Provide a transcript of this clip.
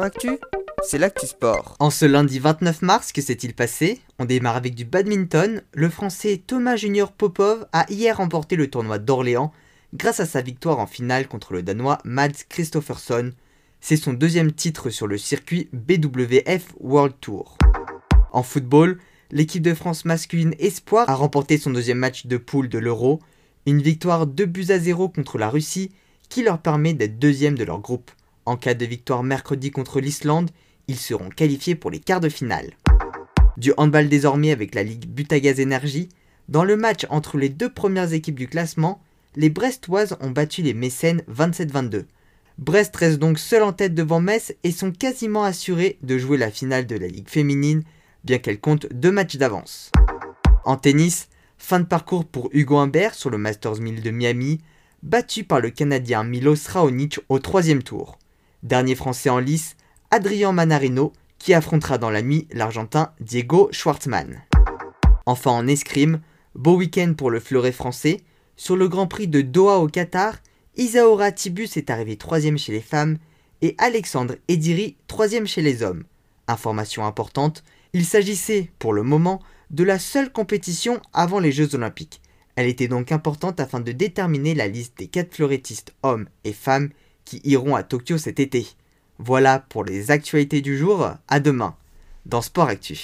Actu, c'est l'actu sport. En ce lundi 29 mars, que s'est-il passé? On démarre avec du badminton. Le français Thomas Junior Popov a hier remporté le tournoi d'Orléans grâce à sa victoire en finale contre le danois Mads Christofferson. C'est son deuxième titre sur le circuit BWF World Tour. En football, l'équipe de France masculine Espoir a remporté son deuxième match de poule de l'Euro, une victoire 2 buts à 0 contre la Russie qui leur permet d'être deuxième de leur groupe. En cas de victoire mercredi contre l'Islande, ils seront qualifiés pour les quarts de finale. Du handball désormais avec la Ligue Butagaz Energy, dans le match entre les deux premières équipes du classement, les Brestoises ont battu les Mécènes 27-22. Brest reste donc seul en tête devant Metz et sont quasiment assurés de jouer la finale de la Ligue féminine, bien qu'elle compte deux matchs d'avance. En tennis, fin de parcours pour Hugo Humbert sur le Masters 1000 de Miami, battu par le Canadien Milos Raonic au troisième tour. Dernier français en lice, Adrien Manarino, qui affrontera dans la nuit l'Argentin Diego Schwartzmann. Enfin en escrime, beau week-end pour le fleuret français. Sur le Grand Prix de Doha au Qatar, Isaora Tibus est arrivé troisième chez les femmes et Alexandre Ediri troisième chez les hommes. Information importante, il s'agissait, pour le moment, de la seule compétition avant les Jeux Olympiques. Elle était donc importante afin de déterminer la liste des quatre fleurettistes hommes et femmes qui iront à Tokyo cet été. Voilà pour les actualités du jour, à demain dans Sport Actu.